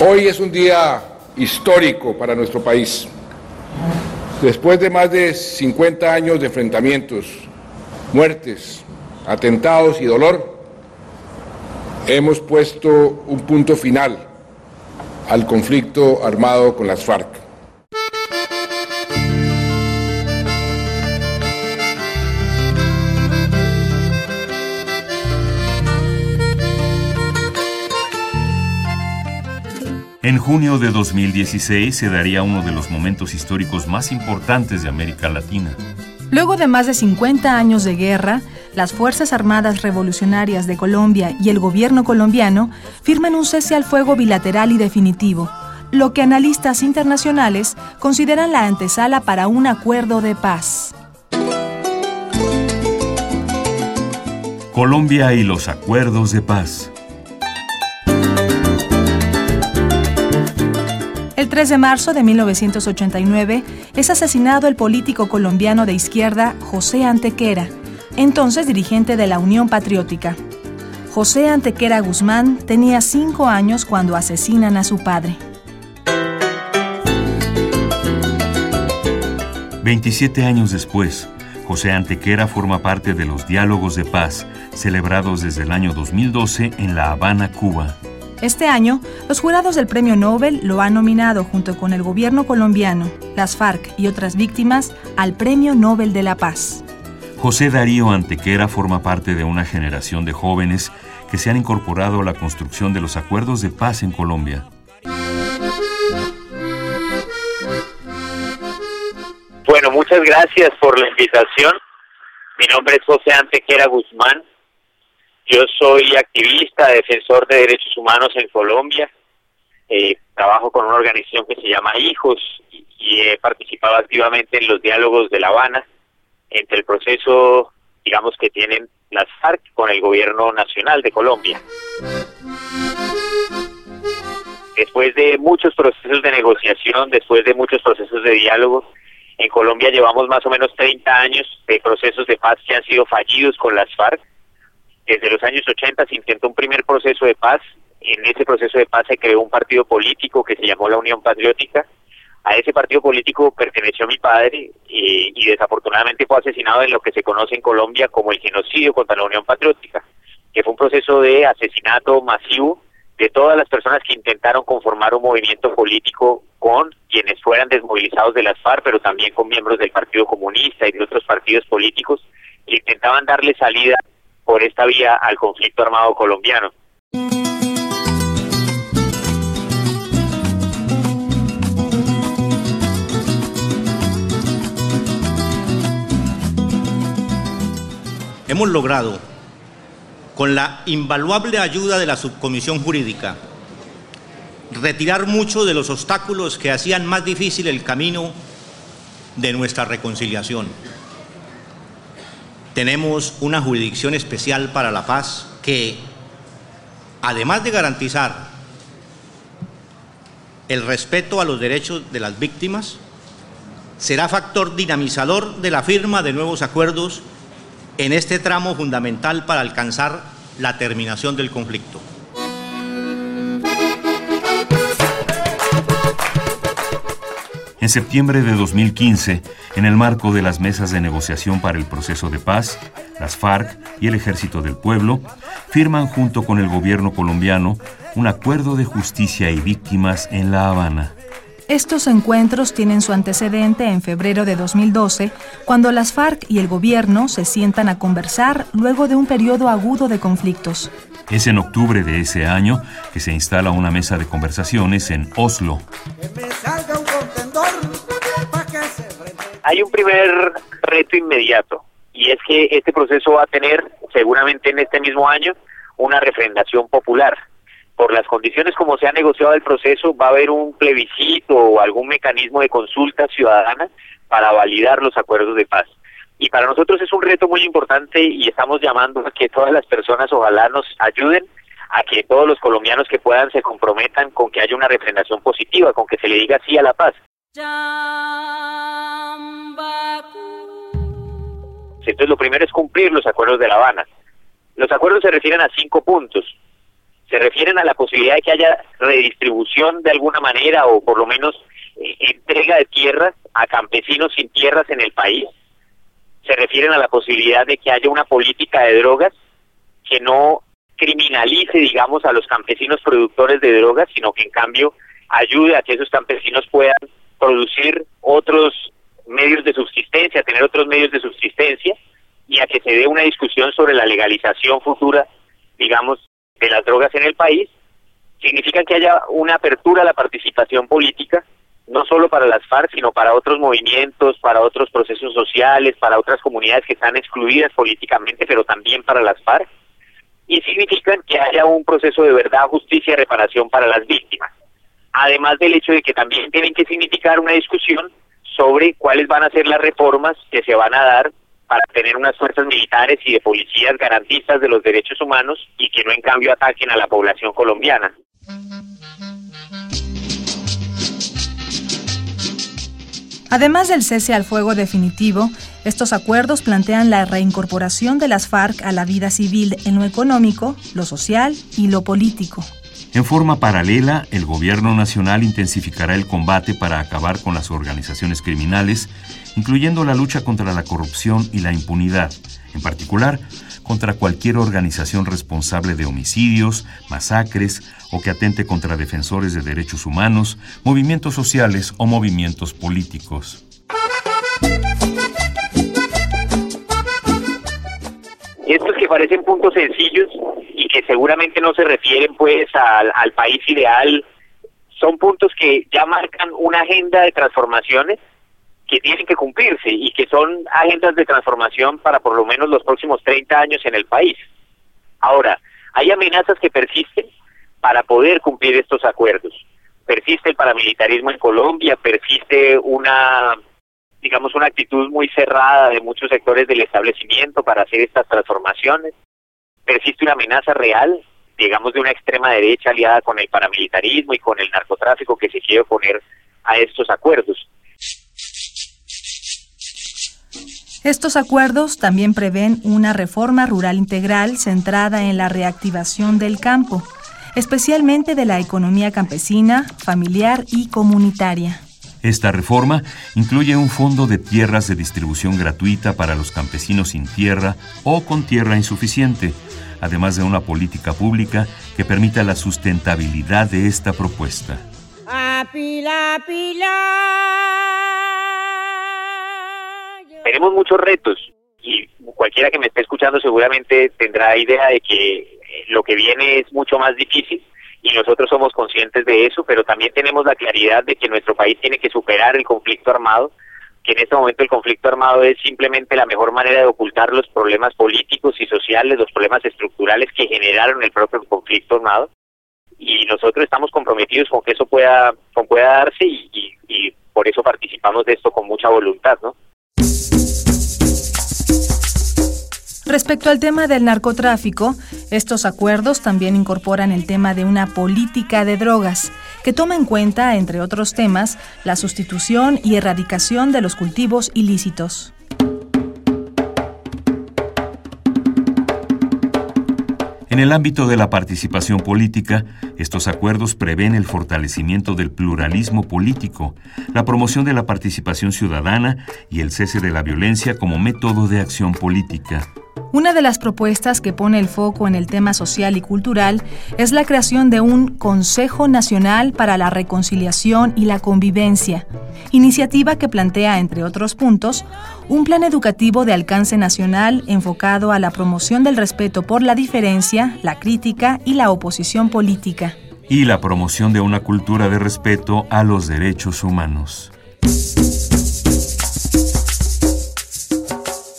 Hoy es un día histórico para nuestro país. Después de más de 50 años de enfrentamientos, muertes, atentados y dolor, hemos puesto un punto final al conflicto armado con las FARC. En junio de 2016 se daría uno de los momentos históricos más importantes de América Latina. Luego de más de 50 años de guerra, las Fuerzas Armadas Revolucionarias de Colombia y el gobierno colombiano firman un cese al fuego bilateral y definitivo, lo que analistas internacionales consideran la antesala para un acuerdo de paz. Colombia y los acuerdos de paz. El 3 de marzo de 1989 es asesinado el político colombiano de izquierda José Antequera, entonces dirigente de la Unión Patriótica. José Antequera Guzmán tenía cinco años cuando asesinan a su padre. 27 años después, José Antequera forma parte de los diálogos de paz celebrados desde el año 2012 en La Habana, Cuba. Este año, los jurados del Premio Nobel lo han nominado junto con el gobierno colombiano, las FARC y otras víctimas al Premio Nobel de la Paz. José Darío Antequera forma parte de una generación de jóvenes que se han incorporado a la construcción de los acuerdos de paz en Colombia. Bueno, muchas gracias por la invitación. Mi nombre es José Antequera Guzmán. Yo soy activista, defensor de derechos humanos en Colombia. Eh, trabajo con una organización que se llama Hijos y, he participado activamente en los diálogos de La Habana entre el proceso, digamos, que tienen las FARC con el gobierno nacional de Colombia. Después de muchos procesos de negociación, después de muchos procesos de diálogo, en Colombia llevamos más o menos 30 años de procesos de paz que han sido fallidos con las FARC desde los años 80 se intentó un primer proceso de paz. En ese proceso de paz se creó un partido político que se llamó la Unión Patriótica. A ese partido político perteneció mi padre y, y desafortunadamente fue asesinado en lo que se conoce en Colombia como el genocidio contra la Unión Patriótica, que fue un proceso de asesinato masivo de todas las personas que intentaron conformar un movimiento político con quienes fueran desmovilizados de las FARC, pero también con miembros del Partido Comunista y de otros partidos políticos que intentaban darle salida por esta vía al conflicto armado colombiano. Hemos logrado, con la invaluable ayuda de la subcomisión jurídica, retirar muchos de los obstáculos que hacían más difícil el camino de nuestra reconciliación. Tenemos una jurisdicción especial para la paz que, además de garantizar el respeto a los derechos de las víctimas, será factor dinamizador de la firma de nuevos acuerdos en este tramo fundamental para alcanzar la terminación del conflicto. En septiembre de 2015, en el marco de las mesas de negociación para el proceso de paz, las FARC y el Ejército del Pueblo firman junto con el gobierno colombiano un acuerdo de justicia y víctimas en La Habana. Estos encuentros tienen su antecedente en febrero de 2012, cuando las FARC y el gobierno se sientan a conversar luego de un periodo agudo de conflictos. Es en octubre de ese año que se instala una mesa de conversaciones en Oslo. Hay un primer reto inmediato y es que este proceso va a tener seguramente en este mismo año una refrendación popular. por las condiciones como se ha negociado el proceso, va a haber un plebiscito o algún mecanismo de consulta ciudadana para validar los acuerdos de paz. Y para nosotros es un reto muy importante y estamos llamando a que todas las personas ojalá nos ayuden a que todos los colombianos que puedan se comprometan con que haya una refrendación positiva, con que se le diga sí a la paz. Entonces lo primero es cumplir los acuerdos de La Habana. Los acuerdos se refieren a cinco puntos se refieren a la posibilidad de que haya redistribución de alguna manera o por lo menos eh, entrega de tierras a campesinos sin tierras en el país. Se refieren a la posibilidad de que haya una política de drogas que no criminalice, digamos, a los campesinos productores de drogas, sino que en cambio ayude a que esos campesinos puedan producir otros medios de subsistencia, tener otros medios de subsistencia y a que se dé una discusión sobre la legalización futura, digamos, de las drogas en el país, significa que haya una apertura a la participación política, no solo para las FARC, sino para otros movimientos, para otros procesos sociales, para otras comunidades que están excluidas políticamente, pero también para las FARC, y significan que haya un proceso de verdad, justicia y reparación para las víctimas. Además del hecho de que también tienen que significar una discusión sobre cuáles van a ser las reformas que se van a dar para tener unas fuerzas militares y de policías garantistas de los derechos humanos y que no en cambio ataquen a la población colombiana. Además del cese al fuego definitivo, estos acuerdos plantean la reincorporación de las FARC a la vida civil en lo económico, lo social y lo político. En forma paralela, el gobierno nacional intensificará el combate para acabar con las organizaciones criminales, incluyendo la lucha contra la corrupción y la impunidad, en particular contra cualquier organización responsable de homicidios, masacres o que atente contra defensores de derechos humanos, movimientos sociales o movimientos políticos. Estos que parecen puntos sencillos que seguramente no se refieren pues al, al país ideal, son puntos que ya marcan una agenda de transformaciones que tienen que cumplirse y que son agendas de transformación para por lo menos los próximos 30 años en el país. Ahora, hay amenazas que persisten para poder cumplir estos acuerdos. Persiste el paramilitarismo en Colombia, persiste una digamos, una actitud muy cerrada de muchos sectores del establecimiento para hacer estas transformaciones. Persiste una amenaza real, digamos, de una extrema derecha aliada con el paramilitarismo y con el narcotráfico que se quiere oponer a estos acuerdos. Estos acuerdos también prevén una reforma rural integral centrada en la reactivación del campo, especialmente de la economía campesina, familiar y comunitaria. Esta reforma incluye un fondo de tierras de distribución gratuita para los campesinos sin tierra o con tierra insuficiente, además de una política pública que permita la sustentabilidad de esta propuesta. Tenemos muchos retos y cualquiera que me esté escuchando seguramente tendrá idea de que lo que viene es mucho más difícil y nosotros somos conscientes de eso, pero también tenemos la claridad de que nuestro país tiene que superar el conflicto armado, que en este momento el conflicto armado es simplemente la mejor manera de ocultar los problemas políticos y sociales, los problemas estructurales que generaron el propio conflicto armado. Y nosotros estamos comprometidos con que eso pueda, con pueda darse y, y, y por eso participamos de esto con mucha voluntad, ¿no? Respecto al tema del narcotráfico, estos acuerdos también incorporan el tema de una política de drogas, que toma en cuenta, entre otros temas, la sustitución y erradicación de los cultivos ilícitos. En el ámbito de la participación política, estos acuerdos prevén el fortalecimiento del pluralismo político, la promoción de la participación ciudadana y el cese de la violencia como método de acción política. Una de las propuestas que pone el foco en el tema social y cultural es la creación de un Consejo Nacional para la Reconciliación y la Convivencia, iniciativa que plantea, entre otros puntos, un plan educativo de alcance nacional enfocado a la promoción del respeto por la diferencia, la crítica y la oposición política. Y la promoción de una cultura de respeto a los derechos humanos.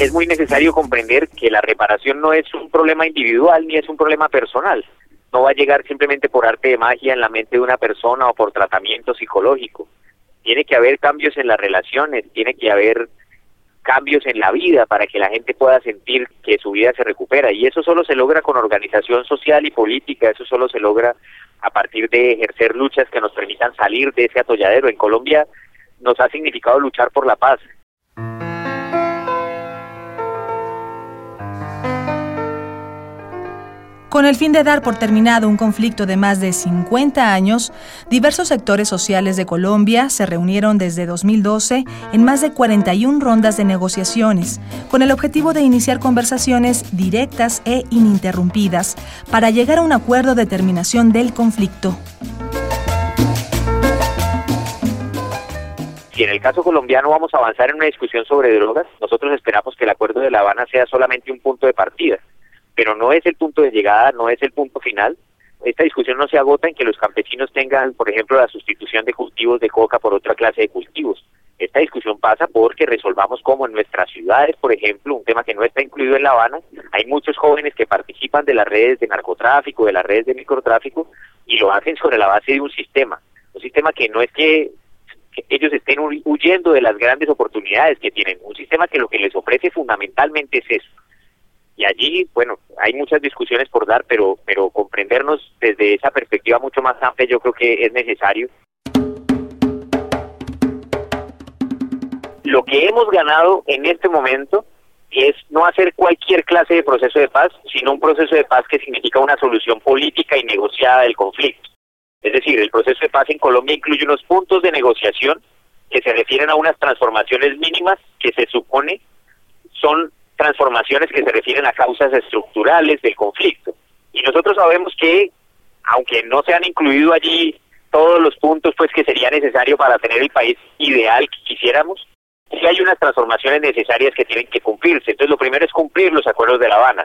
Es muy necesario comprender que la reparación no es un problema individual ni es un problema personal. no va a llegar simplemente por arte de magia en la mente de una persona o por tratamiento psicológico. Tiene que haber cambios en las relaciones, tiene que haber cambios en la vida para que la gente pueda sentir que su vida se recupera. Y eso solo se logra con organización social y política, eso solo se logra a partir de ejercer luchas que nos permitan salir de ese atolladero. En Colombia nos ha significado luchar por la paz, Con el fin de dar por terminado un conflicto de más de 50 años, diversos sectores sociales de Colombia se reunieron desde 2012 en más de 41 rondas de negociaciones, con el objetivo de iniciar conversaciones directas e ininterrumpidas para llegar a un acuerdo de terminación del conflicto. Si en el caso colombiano vamos a avanzar en una discusión sobre drogas, nosotros esperamos que el acuerdo de La Habana sea solamente un punto de partida pero no es el punto de llegada, no es el punto final. Esta discusión no se agota en que los campesinos tengan, por ejemplo, la sustitución de cultivos de coca por otra clase de cultivos. Esta discusión pasa porque resolvamos cómo en nuestras ciudades, por ejemplo, un tema que no está incluido en La Habana, hay muchos jóvenes que participan de las redes de narcotráfico, de las redes de microtráfico, y lo hacen sobre la base de un sistema. Un sistema que no es que ellos estén huyendo de las grandes oportunidades que tienen, un sistema que lo que les ofrece fundamentalmente es eso, y allí, bueno, hay muchas discusiones por dar, pero, pero comprendernos desde esa perspectiva mucho más amplia yo creo que es necesario. Lo que hemos ganado en este momento es no hacer cualquier clase de proceso de paz, sino un proceso de paz que significa una solución política y negociada del conflicto. Es decir, el proceso de paz en Colombia incluye unos puntos de negociación que se refieren a unas transformaciones mínimas que se supone son transformaciones que se refieren a causas estructurales del conflicto. Y nosotros sabemos que, aunque no se han incluido allí todos los puntos pues que sería necesario para tener el país ideal que quisiéramos, sí hay unas transformaciones necesarias que tienen que cumplirse. Entonces lo primero es cumplir los acuerdos de La Habana.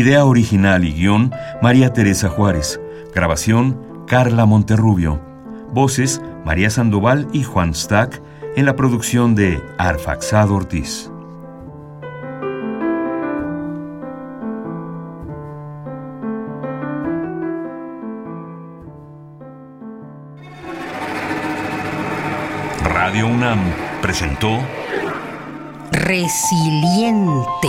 Idea original y guion, María Teresa Juárez. Grabación, Carla Monterrubio. Voces, María Sandoval y Juan Stack, en la producción de Arfaxado Ortiz. Radio UNAM presentó Resiliente.